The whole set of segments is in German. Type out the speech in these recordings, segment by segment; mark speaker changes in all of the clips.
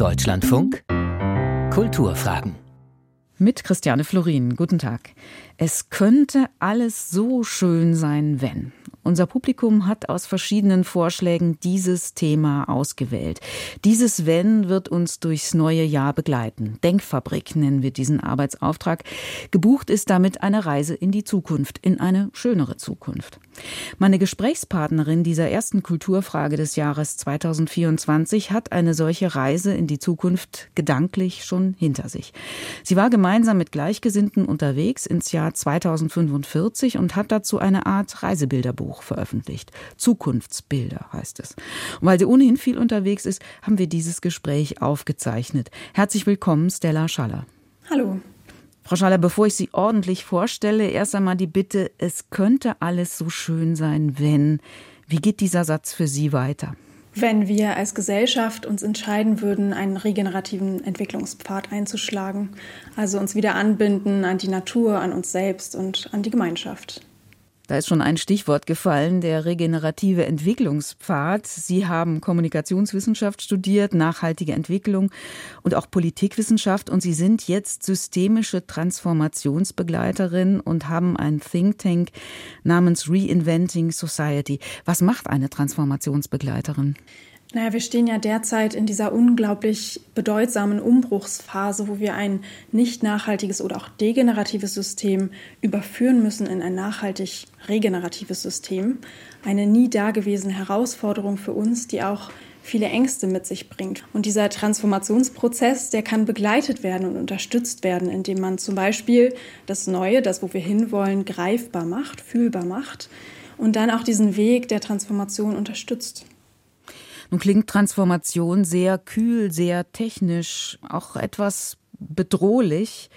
Speaker 1: Deutschlandfunk Kulturfragen
Speaker 2: mit Christiane Florin. Guten Tag. Es könnte alles so schön sein, wenn. Unser Publikum hat aus verschiedenen Vorschlägen dieses Thema ausgewählt. Dieses Wenn wird uns durchs neue Jahr begleiten. Denkfabrik nennen wir diesen Arbeitsauftrag. Gebucht ist damit eine Reise in die Zukunft, in eine schönere Zukunft. Meine Gesprächspartnerin dieser ersten Kulturfrage des Jahres 2024 hat eine solche Reise in die Zukunft gedanklich schon hinter sich. Sie war gemeinsam mit Gleichgesinnten unterwegs ins Jahr 2045 und hat dazu eine Art Reisebilderbuch veröffentlicht. Zukunftsbilder heißt es. Und weil sie ohnehin viel unterwegs ist, haben wir dieses Gespräch aufgezeichnet. Herzlich willkommen, Stella Schaller.
Speaker 3: Hallo.
Speaker 2: Frau Schaller, bevor ich Sie ordentlich vorstelle, erst einmal die Bitte, es könnte alles so schön sein, wenn. Wie geht dieser Satz für Sie weiter?
Speaker 3: Wenn wir als Gesellschaft uns entscheiden würden, einen regenerativen Entwicklungspfad einzuschlagen, also uns wieder anbinden an die Natur, an uns selbst und an die Gemeinschaft.
Speaker 2: Da ist schon ein Stichwort gefallen, der regenerative Entwicklungspfad. Sie haben Kommunikationswissenschaft studiert, nachhaltige Entwicklung und auch Politikwissenschaft und Sie sind jetzt systemische Transformationsbegleiterin und haben ein Think Tank namens Reinventing Society. Was macht eine Transformationsbegleiterin?
Speaker 3: Naja, wir stehen ja derzeit in dieser unglaublich bedeutsamen Umbruchsphase, wo wir ein nicht nachhaltiges oder auch degeneratives System überführen müssen in ein nachhaltig regeneratives System. Eine nie dagewesene Herausforderung für uns, die auch viele Ängste mit sich bringt. Und dieser Transformationsprozess, der kann begleitet werden und unterstützt werden, indem man zum Beispiel das Neue, das, wo wir hinwollen, greifbar macht, fühlbar macht und dann auch diesen Weg der Transformation unterstützt.
Speaker 2: Nun klingt Transformation sehr kühl, sehr technisch, auch etwas bedrohlich.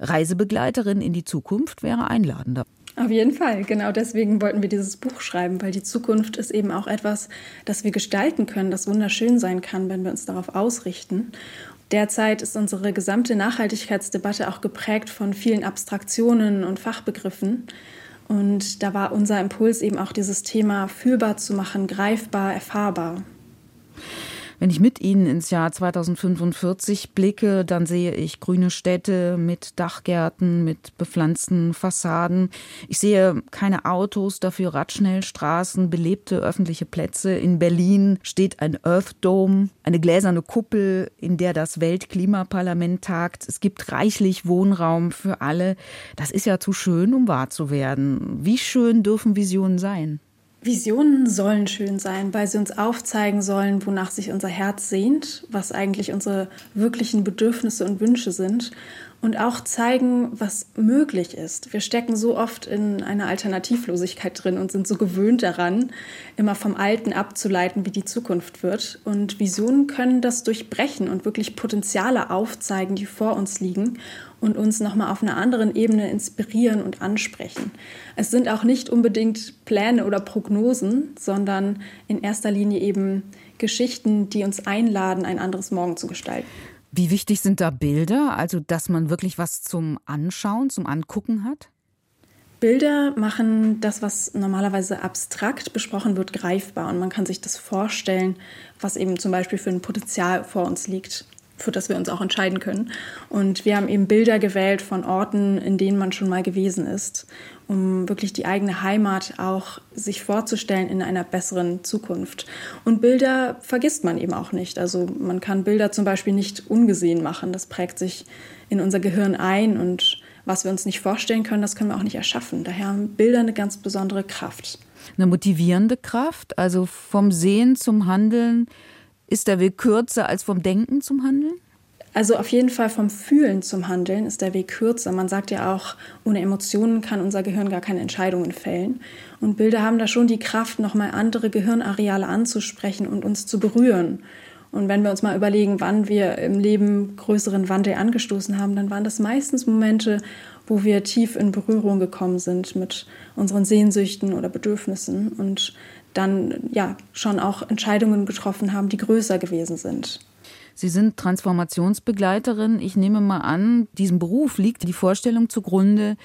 Speaker 2: Reisebegleiterin in die Zukunft wäre einladender.
Speaker 3: Auf jeden Fall, genau deswegen wollten wir dieses Buch schreiben, weil die Zukunft ist eben auch etwas, das wir gestalten können, das wunderschön sein kann, wenn wir uns darauf ausrichten. Derzeit ist unsere gesamte Nachhaltigkeitsdebatte auch geprägt von vielen Abstraktionen und Fachbegriffen. Und da war unser Impuls eben auch dieses Thema fühlbar zu machen, greifbar, erfahrbar.
Speaker 2: Wenn ich mit Ihnen ins Jahr 2045 blicke, dann sehe ich grüne Städte mit Dachgärten, mit bepflanzten Fassaden. Ich sehe keine Autos, dafür Radschnellstraßen, belebte öffentliche Plätze. In Berlin steht ein Earth Dome, eine gläserne Kuppel, in der das Weltklimaparlament tagt. Es gibt reichlich Wohnraum für alle. Das ist ja zu schön, um wahr zu werden. Wie schön dürfen Visionen sein?
Speaker 3: Visionen sollen schön sein, weil sie uns aufzeigen sollen, wonach sich unser Herz sehnt, was eigentlich unsere wirklichen Bedürfnisse und Wünsche sind und auch zeigen, was möglich ist. Wir stecken so oft in einer Alternativlosigkeit drin und sind so gewöhnt daran, immer vom Alten abzuleiten, wie die Zukunft wird. Und Visionen können das durchbrechen und wirklich Potenziale aufzeigen, die vor uns liegen und uns nochmal auf einer anderen Ebene inspirieren und ansprechen. Es sind auch nicht unbedingt Pläne oder Prognosen, sondern in erster Linie eben Geschichten, die uns einladen, ein anderes Morgen zu gestalten.
Speaker 2: Wie wichtig sind da Bilder, also dass man wirklich was zum Anschauen, zum Angucken hat?
Speaker 3: Bilder machen das, was normalerweise abstrakt besprochen wird, greifbar und man kann sich das vorstellen, was eben zum Beispiel für ein Potenzial vor uns liegt für das wir uns auch entscheiden können. Und wir haben eben Bilder gewählt von Orten, in denen man schon mal gewesen ist, um wirklich die eigene Heimat auch sich vorzustellen in einer besseren Zukunft. Und Bilder vergisst man eben auch nicht. Also man kann Bilder zum Beispiel nicht ungesehen machen. Das prägt sich in unser Gehirn ein und was wir uns nicht vorstellen können, das können wir auch nicht erschaffen. Daher haben Bilder eine ganz besondere Kraft.
Speaker 2: Eine motivierende Kraft, also vom Sehen zum Handeln ist der Weg kürzer als vom Denken zum Handeln?
Speaker 3: Also auf jeden Fall vom Fühlen zum Handeln ist der Weg kürzer. Man sagt ja auch, ohne Emotionen kann unser Gehirn gar keine Entscheidungen fällen. Und Bilder haben da schon die Kraft, nochmal andere Gehirnareale anzusprechen und uns zu berühren. Und wenn wir uns mal überlegen, wann wir im Leben größeren Wandel angestoßen haben, dann waren das meistens Momente, wo wir tief in Berührung gekommen sind mit unseren Sehnsüchten oder Bedürfnissen. Und dann ja schon auch Entscheidungen getroffen haben, die größer gewesen sind.
Speaker 2: Sie sind Transformationsbegleiterin. Ich nehme mal an, diesem Beruf liegt die Vorstellung zugrunde,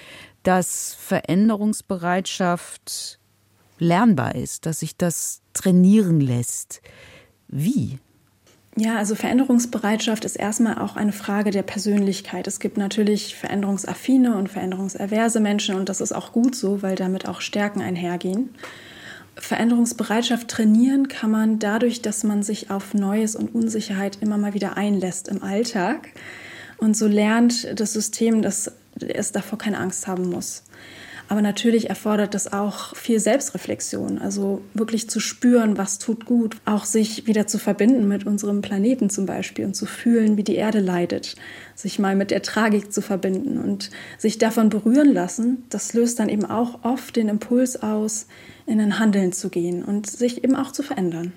Speaker 2: dass Veränderungsbereitschaft lernbar ist, dass sich das trainieren lässt. Wie?
Speaker 3: Ja, also Veränderungsbereitschaft ist erstmal auch eine Frage der Persönlichkeit. Es gibt natürlich veränderungsaffine und veränderungsaverse Menschen und das ist auch gut so, weil damit auch Stärken einhergehen. Veränderungsbereitschaft trainieren kann man dadurch, dass man sich auf Neues und Unsicherheit immer mal wieder einlässt im Alltag und so lernt das System, dass es davor keine Angst haben muss. Aber natürlich erfordert das auch viel Selbstreflexion, also wirklich zu spüren, was tut gut, auch sich wieder zu verbinden mit unserem Planeten zum Beispiel und zu fühlen, wie die Erde leidet, sich mal mit der Tragik zu verbinden und sich davon berühren lassen. Das löst dann eben auch oft den Impuls aus, in ein Handeln zu gehen und sich eben auch zu verändern.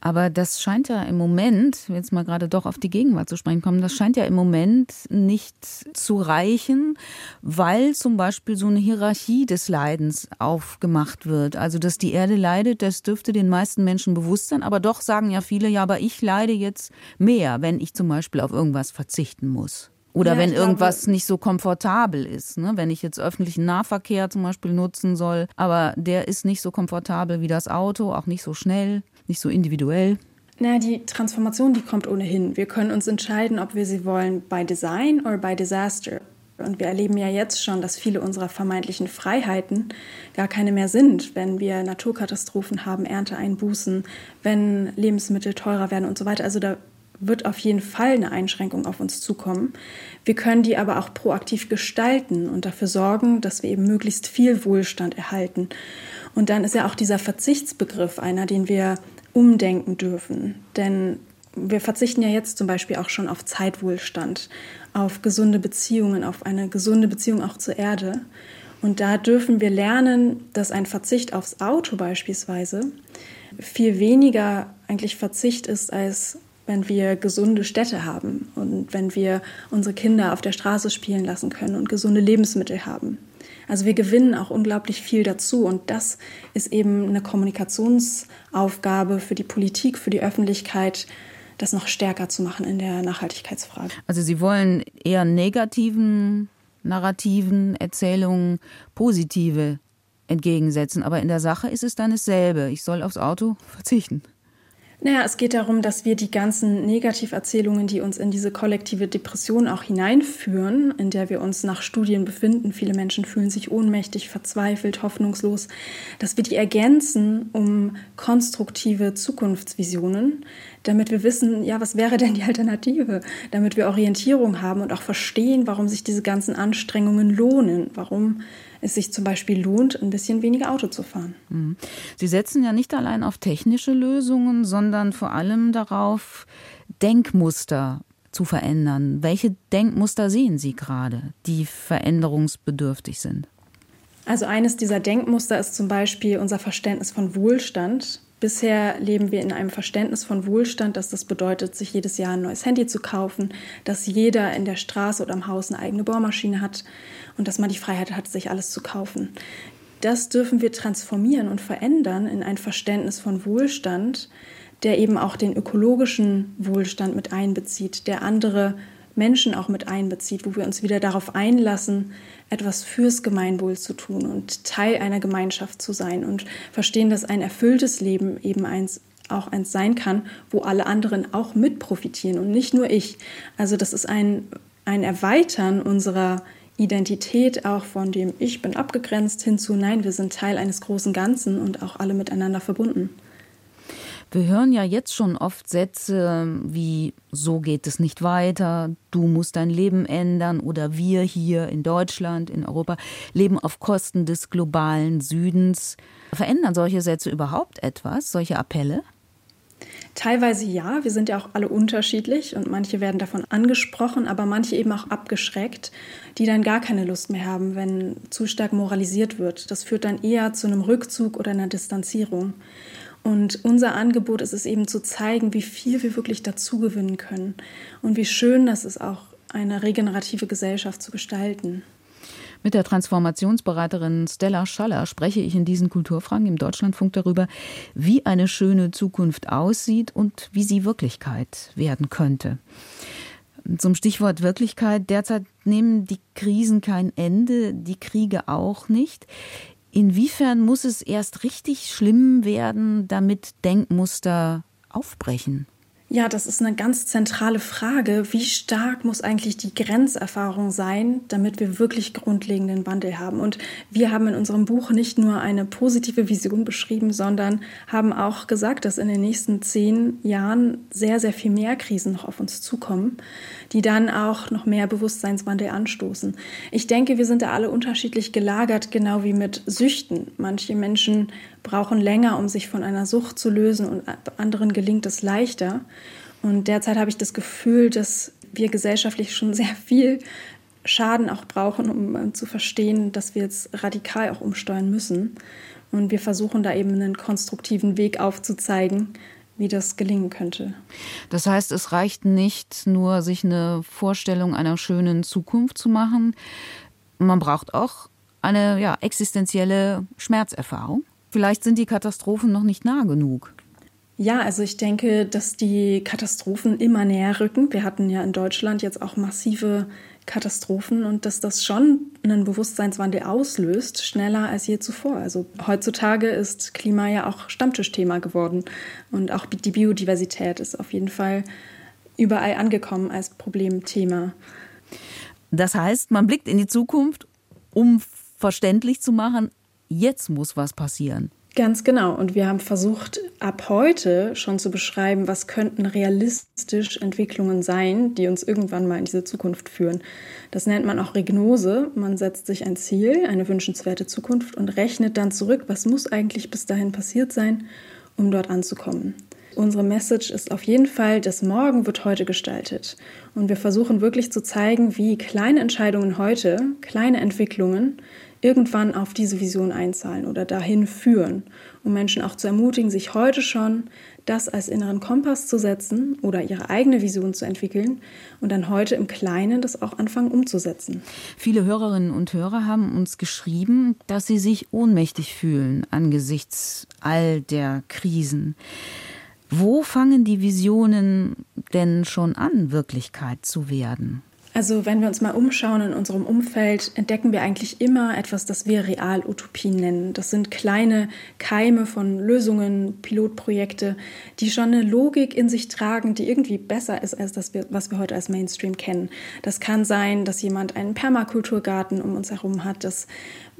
Speaker 2: Aber das scheint ja im Moment, jetzt mal gerade doch auf die Gegenwart zu sprechen kommen, das scheint ja im Moment nicht zu reichen, weil zum Beispiel so eine Hierarchie des Leidens aufgemacht wird. Also, dass die Erde leidet, das dürfte den meisten Menschen bewusst sein. Aber doch sagen ja viele, ja, aber ich leide jetzt mehr, wenn ich zum Beispiel auf irgendwas verzichten muss. Oder ja, wenn irgendwas glaube, nicht so komfortabel ist. Ne? Wenn ich jetzt öffentlichen Nahverkehr zum Beispiel nutzen soll, aber der ist nicht so komfortabel wie das Auto, auch nicht so schnell nicht so individuell?
Speaker 3: Na, die Transformation, die kommt ohnehin. Wir können uns entscheiden, ob wir sie wollen bei Design oder bei Disaster. Und wir erleben ja jetzt schon, dass viele unserer vermeintlichen Freiheiten gar keine mehr sind, wenn wir Naturkatastrophen haben, Ernteeinbußen, wenn Lebensmittel teurer werden und so weiter. Also da wird auf jeden Fall eine Einschränkung auf uns zukommen. Wir können die aber auch proaktiv gestalten und dafür sorgen, dass wir eben möglichst viel Wohlstand erhalten. Und dann ist ja auch dieser Verzichtsbegriff einer, den wir umdenken dürfen. Denn wir verzichten ja jetzt zum Beispiel auch schon auf Zeitwohlstand, auf gesunde Beziehungen, auf eine gesunde Beziehung auch zur Erde. Und da dürfen wir lernen, dass ein Verzicht aufs Auto beispielsweise viel weniger eigentlich Verzicht ist, als wenn wir gesunde Städte haben und wenn wir unsere Kinder auf der Straße spielen lassen können und gesunde Lebensmittel haben. Also wir gewinnen auch unglaublich viel dazu und das ist eben eine Kommunikationsaufgabe für die Politik, für die Öffentlichkeit, das noch stärker zu machen in der Nachhaltigkeitsfrage.
Speaker 2: Also Sie wollen eher negativen Narrativen, Erzählungen positive entgegensetzen, aber in der Sache ist es dann dasselbe. Ich soll aufs Auto verzichten.
Speaker 3: Naja, es geht darum, dass wir die ganzen Negativerzählungen, die uns in diese kollektive Depression auch hineinführen, in der wir uns nach Studien befinden, viele Menschen fühlen sich ohnmächtig, verzweifelt, hoffnungslos, dass wir die ergänzen um konstruktive Zukunftsvisionen, damit wir wissen, ja, was wäre denn die Alternative, damit wir Orientierung haben und auch verstehen, warum sich diese ganzen Anstrengungen lohnen, warum es sich zum Beispiel lohnt, ein bisschen weniger Auto zu fahren. Mhm.
Speaker 2: Sie setzen ja nicht allein auf technische Lösungen, sondern vor allem darauf, Denkmuster zu verändern. Welche Denkmuster sehen Sie gerade, die veränderungsbedürftig sind?
Speaker 3: Also eines dieser Denkmuster ist zum Beispiel unser Verständnis von Wohlstand. Bisher leben wir in einem Verständnis von Wohlstand, dass das bedeutet, sich jedes Jahr ein neues Handy zu kaufen, dass jeder in der Straße oder im Haus eine eigene Bohrmaschine hat und dass man die Freiheit hat, sich alles zu kaufen. Das dürfen wir transformieren und verändern in ein Verständnis von Wohlstand, der eben auch den ökologischen Wohlstand mit einbezieht, der andere Menschen auch mit einbezieht, wo wir uns wieder darauf einlassen, etwas fürs Gemeinwohl zu tun und Teil einer Gemeinschaft zu sein und verstehen, dass ein erfülltes Leben eben eins auch eins sein kann, wo alle anderen auch mit profitieren und nicht nur ich. Also das ist ein, ein Erweitern unserer Identität auch von dem Ich bin abgegrenzt hinzu, nein, wir sind Teil eines großen Ganzen und auch alle miteinander verbunden.
Speaker 2: Wir hören ja jetzt schon oft Sätze wie so geht es nicht weiter, du musst dein Leben ändern oder wir hier in Deutschland, in Europa leben auf Kosten des globalen Südens. Verändern solche Sätze überhaupt etwas, solche Appelle?
Speaker 3: Teilweise ja, wir sind ja auch alle unterschiedlich und manche werden davon angesprochen, aber manche eben auch abgeschreckt, die dann gar keine Lust mehr haben, wenn zu stark moralisiert wird. Das führt dann eher zu einem Rückzug oder einer Distanzierung. Und unser Angebot ist es eben zu zeigen, wie viel wir wirklich dazu gewinnen können und wie schön das ist, auch eine regenerative Gesellschaft zu gestalten.
Speaker 2: Mit der Transformationsberaterin Stella Schaller spreche ich in diesen Kulturfragen im Deutschlandfunk darüber, wie eine schöne Zukunft aussieht und wie sie Wirklichkeit werden könnte. Zum Stichwort Wirklichkeit. Derzeit nehmen die Krisen kein Ende, die Kriege auch nicht. Inwiefern muss es erst richtig schlimm werden, damit Denkmuster aufbrechen?
Speaker 3: Ja, das ist eine ganz zentrale Frage. Wie stark muss eigentlich die Grenzerfahrung sein, damit wir wirklich grundlegenden Wandel haben? Und wir haben in unserem Buch nicht nur eine positive Vision beschrieben, sondern haben auch gesagt, dass in den nächsten zehn Jahren sehr, sehr viel mehr Krisen noch auf uns zukommen, die dann auch noch mehr Bewusstseinswandel anstoßen. Ich denke, wir sind da alle unterschiedlich gelagert, genau wie mit Süchten. Manche Menschen brauchen länger, um sich von einer Sucht zu lösen und anderen gelingt es leichter. Und derzeit habe ich das Gefühl, dass wir gesellschaftlich schon sehr viel Schaden auch brauchen, um äh, zu verstehen, dass wir jetzt radikal auch umsteuern müssen. Und wir versuchen da eben einen konstruktiven Weg aufzuzeigen, wie das gelingen könnte.
Speaker 2: Das heißt, es reicht nicht nur, sich eine Vorstellung einer schönen Zukunft zu machen. Man braucht auch eine ja, existenzielle Schmerzerfahrung. Vielleicht sind die Katastrophen noch nicht nah genug.
Speaker 3: Ja, also ich denke, dass die Katastrophen immer näher rücken. Wir hatten ja in Deutschland jetzt auch massive Katastrophen und dass das schon einen Bewusstseinswandel auslöst, schneller als je zuvor. Also heutzutage ist Klima ja auch Stammtischthema geworden und auch die Biodiversität ist auf jeden Fall überall angekommen als Problemthema.
Speaker 2: Das heißt, man blickt in die Zukunft, um verständlich zu machen, jetzt muss was passieren.
Speaker 3: Ganz genau. Und wir haben versucht, ab heute schon zu beschreiben, was könnten realistisch Entwicklungen sein, die uns irgendwann mal in diese Zukunft führen. Das nennt man auch Regnose. Man setzt sich ein Ziel, eine wünschenswerte Zukunft und rechnet dann zurück, was muss eigentlich bis dahin passiert sein, um dort anzukommen. Unsere Message ist auf jeden Fall, das Morgen wird heute gestaltet. Und wir versuchen wirklich zu zeigen, wie kleine Entscheidungen heute, kleine Entwicklungen irgendwann auf diese Vision einzahlen oder dahin führen, um Menschen auch zu ermutigen, sich heute schon das als inneren Kompass zu setzen oder ihre eigene Vision zu entwickeln und dann heute im Kleinen das auch anfangen umzusetzen.
Speaker 2: Viele Hörerinnen und Hörer haben uns geschrieben, dass sie sich ohnmächtig fühlen angesichts all der Krisen. Wo fangen die Visionen denn schon an, Wirklichkeit zu werden?
Speaker 3: Also wenn wir uns mal umschauen in unserem Umfeld, entdecken wir eigentlich immer etwas, das wir Realutopien nennen. Das sind kleine Keime von Lösungen, Pilotprojekte, die schon eine Logik in sich tragen, die irgendwie besser ist als das, was wir heute als Mainstream kennen. Das kann sein, dass jemand einen Permakulturgarten um uns herum hat, dass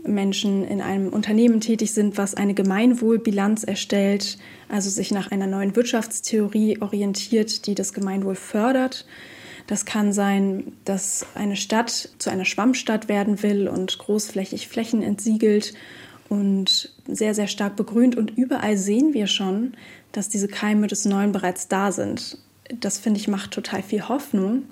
Speaker 3: Menschen in einem Unternehmen tätig sind, was eine Gemeinwohlbilanz erstellt, also sich nach einer neuen Wirtschaftstheorie orientiert, die das Gemeinwohl fördert. Das kann sein, dass eine Stadt zu einer Schwammstadt werden will und großflächig Flächen entsiegelt und sehr, sehr stark begrünt. Und überall sehen wir schon, dass diese Keime des Neuen bereits da sind. Das finde ich macht total viel Hoffnung,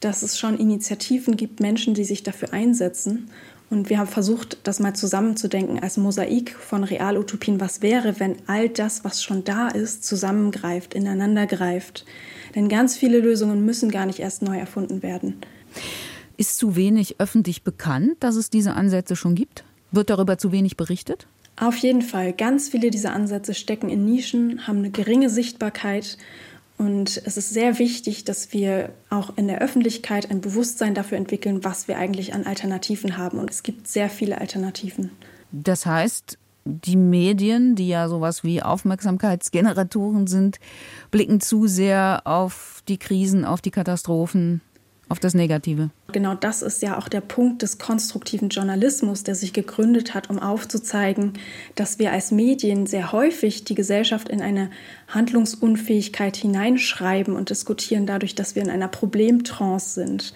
Speaker 3: dass es schon Initiativen gibt, Menschen, die sich dafür einsetzen. Und wir haben versucht, das mal zusammenzudenken als Mosaik von Realutopien. Was wäre, wenn all das, was schon da ist, zusammengreift, ineinander greift? Denn ganz viele Lösungen müssen gar nicht erst neu erfunden werden.
Speaker 2: Ist zu wenig öffentlich bekannt, dass es diese Ansätze schon gibt? Wird darüber zu wenig berichtet?
Speaker 3: Auf jeden Fall. Ganz viele dieser Ansätze stecken in Nischen, haben eine geringe Sichtbarkeit. Und es ist sehr wichtig, dass wir auch in der Öffentlichkeit ein Bewusstsein dafür entwickeln, was wir eigentlich an Alternativen haben. Und es gibt sehr viele Alternativen.
Speaker 2: Das heißt, die Medien, die ja sowas wie Aufmerksamkeitsgeneratoren sind, blicken zu sehr auf die Krisen, auf die Katastrophen, auf das Negative.
Speaker 3: Genau das ist ja auch der Punkt des konstruktiven Journalismus, der sich gegründet hat, um aufzuzeigen, dass wir als Medien sehr häufig die Gesellschaft in eine Handlungsunfähigkeit hineinschreiben und diskutieren dadurch, dass wir in einer Problemtrance sind.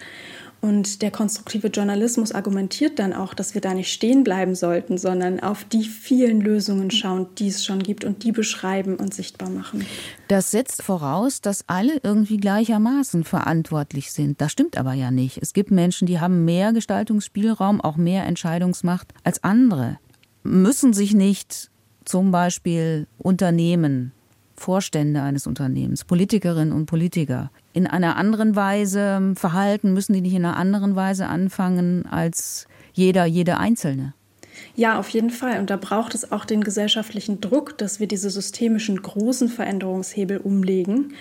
Speaker 3: Und der konstruktive Journalismus argumentiert dann auch, dass wir da nicht stehen bleiben sollten, sondern auf die vielen Lösungen schauen, die es schon gibt und die beschreiben und sichtbar machen.
Speaker 2: Das setzt voraus, dass alle irgendwie gleichermaßen verantwortlich sind. Das stimmt aber ja nicht. Es gibt Menschen, die haben mehr Gestaltungsspielraum, auch mehr Entscheidungsmacht als andere. Müssen sich nicht zum Beispiel Unternehmen Vorstände eines Unternehmens, Politikerinnen und Politiker in einer anderen Weise verhalten? Müssen die nicht in einer anderen Weise anfangen als jeder, jede Einzelne?
Speaker 3: Ja, auf jeden Fall. Und da braucht es auch den gesellschaftlichen Druck, dass wir diese systemischen großen Veränderungshebel umlegen.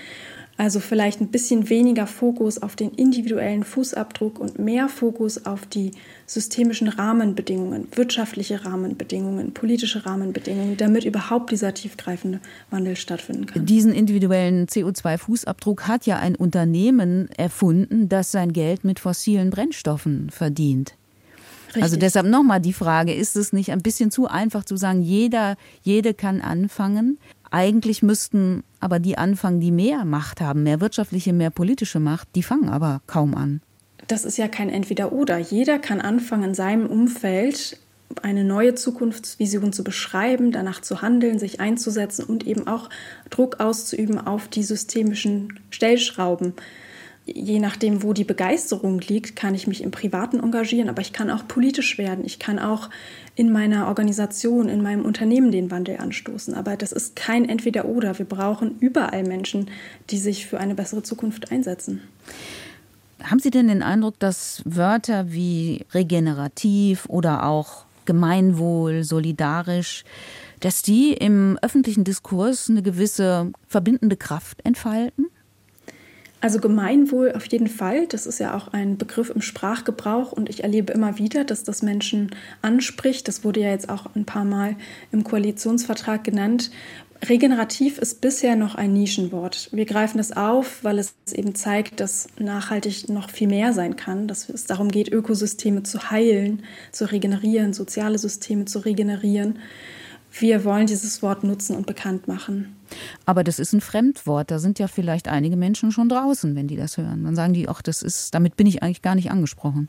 Speaker 3: Also vielleicht ein bisschen weniger Fokus auf den individuellen Fußabdruck und mehr Fokus auf die systemischen Rahmenbedingungen, wirtschaftliche Rahmenbedingungen, politische Rahmenbedingungen, damit überhaupt dieser tiefgreifende Wandel stattfinden kann.
Speaker 2: Diesen individuellen CO2-Fußabdruck hat ja ein Unternehmen erfunden, das sein Geld mit fossilen Brennstoffen verdient. Also Richtig. Also deshalb nochmal die Frage, ist es nicht ein bisschen zu einfach zu sagen, jeder, jede kann anfangen? Eigentlich müssten aber die anfangen, die mehr Macht haben, mehr wirtschaftliche, mehr politische Macht, die fangen aber kaum an.
Speaker 3: Das ist ja kein Entweder-Oder. Jeder kann anfangen, in seinem Umfeld eine neue Zukunftsvision zu beschreiben, danach zu handeln, sich einzusetzen und eben auch Druck auszuüben auf die systemischen Stellschrauben, je nachdem, wo die Begeisterung liegt, kann ich mich im Privaten engagieren, aber ich kann auch politisch werden. Ich kann auch in meiner Organisation, in meinem Unternehmen den Wandel anstoßen. Aber das ist kein Entweder-Oder. Wir brauchen überall Menschen, die sich für eine bessere Zukunft einsetzen.
Speaker 2: Haben Sie denn den Eindruck, dass Wörter wie regenerativ oder auch Gemeinwohl, solidarisch, dass die im öffentlichen Diskurs eine gewisse verbindende Kraft entfalten?
Speaker 3: Also Gemeinwohl auf jeden Fall. Das ist ja auch ein Begriff im Sprachgebrauch und ich erlebe immer wieder, dass das Menschen anspricht. Das wurde ja jetzt auch ein paar Mal im Koalitionsvertrag genannt. Regenerativ ist bisher noch ein Nischenwort. Wir greifen das auf, weil es eben zeigt, dass nachhaltig noch viel mehr sein kann, dass es darum geht, Ökosysteme zu heilen, zu regenerieren, soziale Systeme zu regenerieren wir wollen dieses Wort nutzen und bekannt machen.
Speaker 2: Aber das ist ein Fremdwort. Da sind ja vielleicht einige Menschen schon draußen, wenn die das hören. Dann sagen die, ach, das ist, damit bin ich eigentlich gar nicht angesprochen.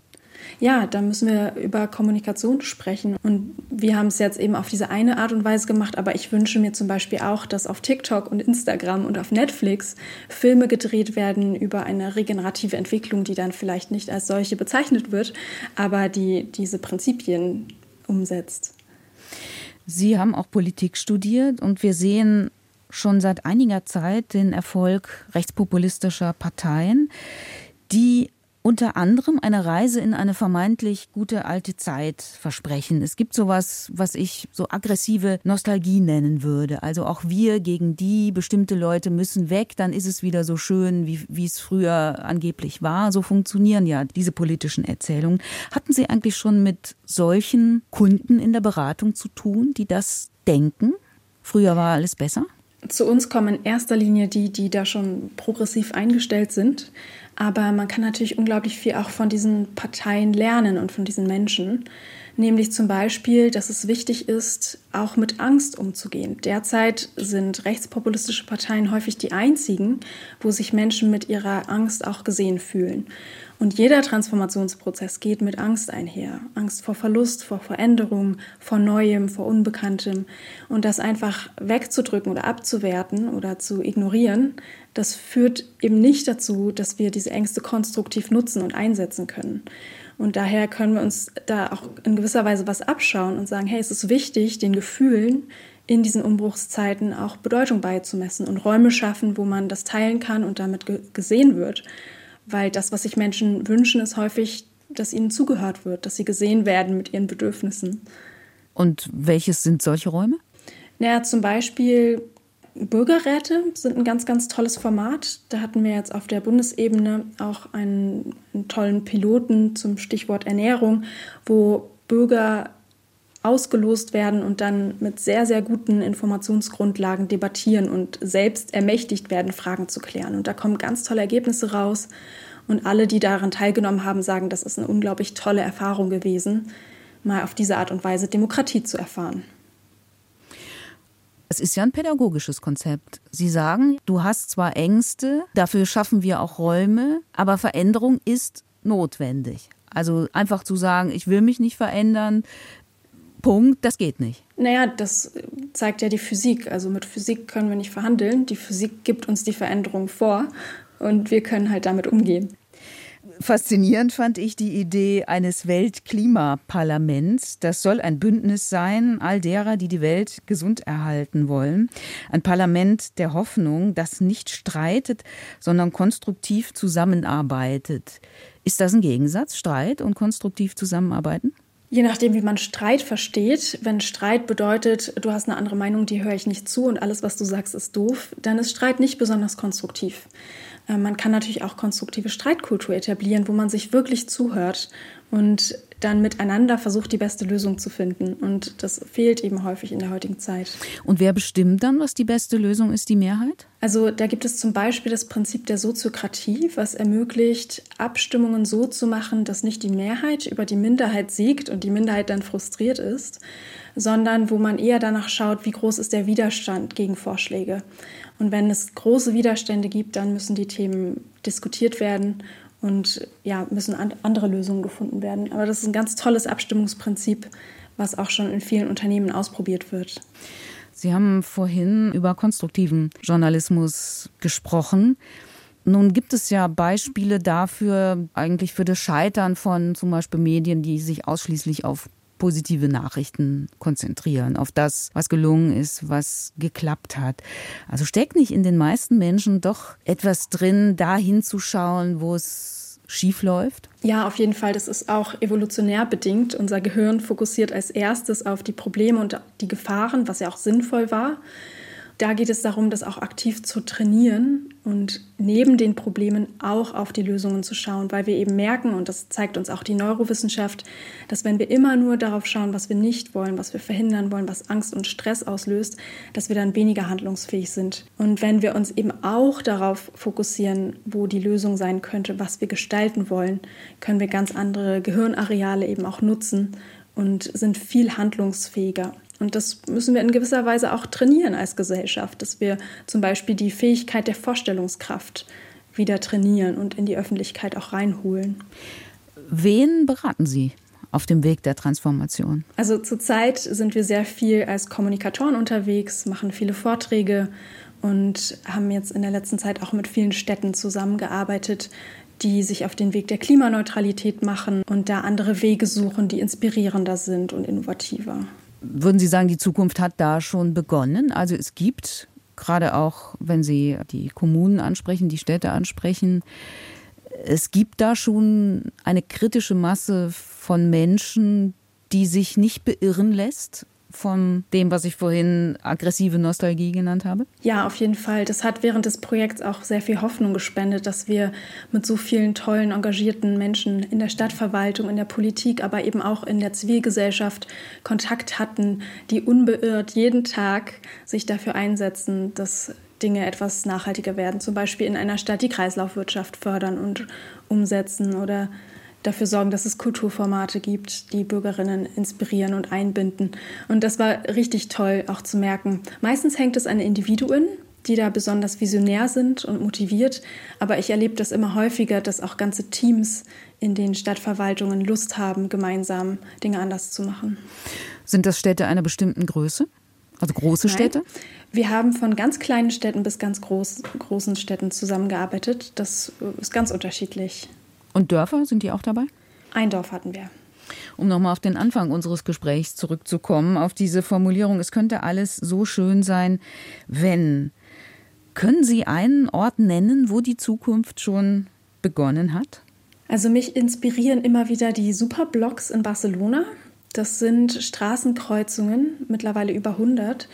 Speaker 3: Ja, da müssen wir über Kommunikation sprechen. Und wir haben es jetzt eben auf diese eine Art und Weise gemacht, aber ich wünsche mir zum Beispiel auch, dass auf TikTok und Instagram und auf Netflix Filme gedreht werden über eine regenerative Entwicklung, die dann vielleicht nicht als solche bezeichnet wird, aber die diese Prinzipien umsetzt.
Speaker 2: Sie haben auch Politik studiert und wir sehen schon seit einiger Zeit den Erfolg rechtspopulistischer Parteien, die unter anderem eine Reise in eine vermeintlich gute alte Zeit versprechen. Es gibt sowas, was ich so aggressive Nostalgie nennen würde. Also auch wir gegen die bestimmte Leute müssen weg, dann ist es wieder so schön, wie, wie es früher angeblich war. So funktionieren ja diese politischen Erzählungen. Hatten Sie eigentlich schon mit solchen Kunden in der Beratung zu tun, die das denken? Früher war alles besser?
Speaker 3: Zu uns kommen in erster Linie die, die da schon progressiv eingestellt sind. Aber man kann natürlich unglaublich viel auch von diesen Parteien lernen und von diesen Menschen. Nämlich zum Beispiel, dass es wichtig ist, auch mit Angst umzugehen. Derzeit sind rechtspopulistische Parteien häufig die einzigen, wo sich Menschen mit ihrer Angst auch gesehen fühlen. Und jeder Transformationsprozess geht mit Angst einher. Angst vor Verlust, vor Veränderung, vor Neuem, vor Unbekanntem. Und das einfach wegzudrücken oder abzuwerten oder zu ignorieren, das führt eben nicht dazu, dass wir diese Ängste konstruktiv nutzen und einsetzen können. Und daher können wir uns da auch in gewisser Weise was abschauen und sagen, hey, es ist wichtig, den Gefühlen in diesen Umbruchszeiten auch Bedeutung beizumessen und Räume schaffen, wo man das teilen kann und damit gesehen wird. Weil das, was sich Menschen wünschen, ist häufig, dass ihnen zugehört wird, dass sie gesehen werden mit ihren Bedürfnissen.
Speaker 2: Und welches sind solche Räume?
Speaker 3: Naja, zum Beispiel Bürgerräte sind ein ganz, ganz tolles Format. Da hatten wir jetzt auf der Bundesebene auch einen, einen tollen Piloten zum Stichwort Ernährung, wo Bürger ausgelost werden und dann mit sehr, sehr guten Informationsgrundlagen debattieren und selbst ermächtigt werden, Fragen zu klären. Und da kommen ganz tolle Ergebnisse raus. Und alle, die daran teilgenommen haben, sagen, das ist eine unglaublich tolle Erfahrung gewesen, mal auf diese Art und Weise Demokratie zu erfahren.
Speaker 2: Es ist ja ein pädagogisches Konzept. Sie sagen, du hast zwar Ängste, dafür schaffen wir auch Räume, aber Veränderung ist notwendig. Also einfach zu sagen, ich will mich nicht verändern, Punkt, das geht nicht.
Speaker 3: Naja, das zeigt ja die Physik. Also mit Physik können wir nicht verhandeln. Die Physik gibt uns die Veränderung vor und wir können halt damit umgehen.
Speaker 2: Faszinierend fand ich die Idee eines Weltklimaparlaments. Das soll ein Bündnis sein, all derer, die die Welt gesund erhalten wollen. Ein Parlament der Hoffnung, das nicht streitet, sondern konstruktiv zusammenarbeitet. Ist das ein Gegensatz, Streit und konstruktiv zusammenarbeiten?
Speaker 3: Je nachdem, wie man Streit versteht. Wenn Streit bedeutet, du hast eine andere Meinung, die höre ich nicht zu und alles, was du sagst, ist doof, dann ist Streit nicht besonders konstruktiv. Äh, man kann natürlich auch konstruktive Streitkultur etablieren, wo man sich wirklich zuhört und dann miteinander versucht, die beste Lösung zu finden. Und das fehlt eben häufig in der heutigen Zeit.
Speaker 2: Und wer bestimmt dann, was die beste Lösung ist, die Mehrheit?
Speaker 3: Also da gibt es zum Beispiel das Prinzip der Soziokratie, was ermöglicht, Abstimmungen so zu machen, dass nicht die Mehrheit über die Minderheit siegt und die Minderheit dann frustriert ist, sondern wo man eher danach schaut, wie groß ist der Widerstand gegen Vorschläge. Und wenn es große Widerstände gibt, dann müssen die Themen diskutiert werden und ja, müssen andere Lösungen gefunden werden. Aber das ist ein ganz tolles Abstimmungsprinzip, was auch schon in vielen Unternehmen ausprobiert wird.
Speaker 2: Sie haben vorhin über konstruktiven Journalismus gesprochen. Nun gibt es ja Beispiele dafür, eigentlich für das Scheitern von zum Beispiel Medien, die sich ausschließlich auf positive Nachrichten konzentrieren, auf das, was gelungen ist, was geklappt hat. Also steckt nicht in den meisten Menschen doch etwas drin, da hinzuschauen, wo es schief läuft?
Speaker 3: Ja, auf jeden Fall. Das ist auch evolutionär bedingt. Unser Gehirn fokussiert als erstes auf die Probleme und die Gefahren, was ja auch sinnvoll war. Da geht es darum, das auch aktiv zu trainieren und neben den Problemen auch auf die Lösungen zu schauen, weil wir eben merken, und das zeigt uns auch die Neurowissenschaft, dass wenn wir immer nur darauf schauen, was wir nicht wollen, was wir verhindern wollen, was Angst und Stress auslöst, dass wir dann weniger handlungsfähig sind. Und wenn wir uns eben auch darauf fokussieren, wo die Lösung sein könnte, was wir gestalten wollen, können wir ganz andere Gehirnareale eben auch nutzen und sind viel handlungsfähiger. Und das müssen wir in gewisser Weise auch trainieren als Gesellschaft, dass wir zum Beispiel die Fähigkeit der Vorstellungskraft wieder trainieren und in die Öffentlichkeit auch reinholen.
Speaker 2: Wen beraten Sie auf dem Weg der Transformation?
Speaker 3: Also zurzeit sind wir sehr viel als Kommunikatoren unterwegs, machen viele Vorträge und haben jetzt in der letzten Zeit auch mit vielen Städten zusammengearbeitet, die sich auf den Weg der Klimaneutralität machen und da andere Wege suchen, die inspirierender sind und innovativer.
Speaker 2: Würden Sie sagen, die Zukunft hat da schon begonnen? Also es gibt, gerade auch wenn Sie die Kommunen ansprechen, die Städte ansprechen, es gibt da schon eine kritische Masse von Menschen, die sich nicht beirren lässt von dem, was ich vorhin aggressive Nostalgie genannt habe?
Speaker 3: Ja, auf jeden Fall. Das hat während des Projekts auch sehr viel Hoffnung gespendet, dass wir mit so vielen tollen, engagierten Menschen in der Stadtverwaltung, in der Politik, aber eben auch in der Zivilgesellschaft Kontakt hatten, die unbeirrt jeden Tag sich dafür einsetzen, dass Dinge etwas nachhaltiger werden. Zum Beispiel in einer Stadt die Kreislaufwirtschaft fördern und umsetzen oder dafür sorgen, dass es Kulturformate gibt, die Bürgerinnen inspirieren und einbinden. Und das war richtig toll auch zu merken. Meistens hängt es an Individuen, die da besonders visionär sind und motiviert. Aber ich erlebe das immer häufiger, dass auch ganze Teams in den Stadtverwaltungen Lust haben, gemeinsam Dinge anders zu machen.
Speaker 2: Sind das Städte einer bestimmten Größe? Also große Nein. Städte?
Speaker 3: Wir haben von ganz kleinen Städten bis ganz groß, großen Städten zusammengearbeitet. Das ist ganz unterschiedlich.
Speaker 2: Und Dörfer, sind die auch dabei?
Speaker 3: Ein Dorf hatten wir.
Speaker 2: Um nochmal auf den Anfang unseres Gesprächs zurückzukommen, auf diese Formulierung, es könnte alles so schön sein, wenn. Können Sie einen Ort nennen, wo die Zukunft schon begonnen hat?
Speaker 3: Also mich inspirieren immer wieder die Superblocks in Barcelona. Das sind Straßenkreuzungen, mittlerweile über 100,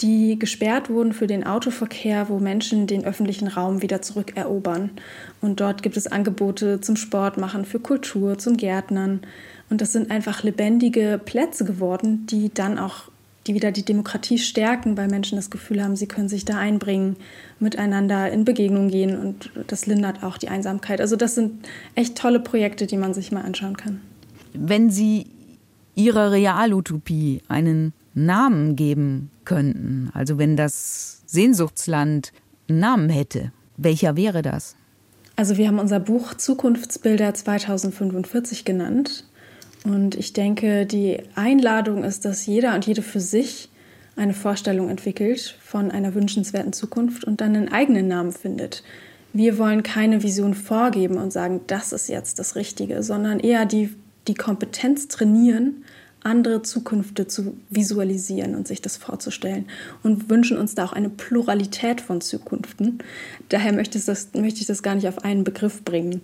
Speaker 3: die gesperrt wurden für den Autoverkehr, wo Menschen den öffentlichen Raum wieder zurückerobern. Und dort gibt es Angebote zum Sport machen, für Kultur, zum Gärtnern. Und das sind einfach lebendige Plätze geworden, die dann auch die wieder die Demokratie stärken, weil Menschen das Gefühl haben, sie können sich da einbringen, miteinander in Begegnung gehen und das lindert auch die Einsamkeit. Also das sind echt tolle Projekte, die man sich mal anschauen kann.
Speaker 2: Wenn Sie Ihrer Realutopie einen Namen geben könnten, also wenn das Sehnsuchtsland einen Namen hätte, welcher wäre das?
Speaker 3: Also wir haben unser Buch Zukunftsbilder 2045 genannt. Und ich denke, die Einladung ist, dass jeder und jede für sich eine Vorstellung entwickelt von einer wünschenswerten Zukunft und dann einen eigenen Namen findet. Wir wollen keine Vision vorgeben und sagen, das ist jetzt das Richtige, sondern eher die, die Kompetenz trainieren, andere Zukünfte zu visualisieren und sich das vorzustellen und wünschen uns da auch eine Pluralität von Zukünften. Daher möchte ich das, möchte ich das gar nicht auf einen Begriff bringen.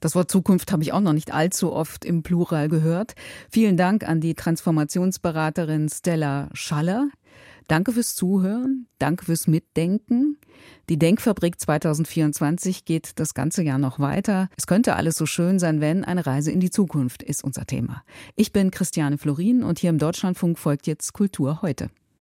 Speaker 2: Das Wort Zukunft habe ich auch noch nicht allzu oft im Plural gehört. Vielen Dank an die Transformationsberaterin Stella Schaller. Danke fürs Zuhören, danke fürs Mitdenken. Die Denkfabrik 2024 geht das ganze Jahr noch weiter. Es könnte alles so schön sein, wenn eine Reise in die Zukunft ist unser Thema. Ich bin Christiane Florin und hier im Deutschlandfunk folgt jetzt Kultur heute.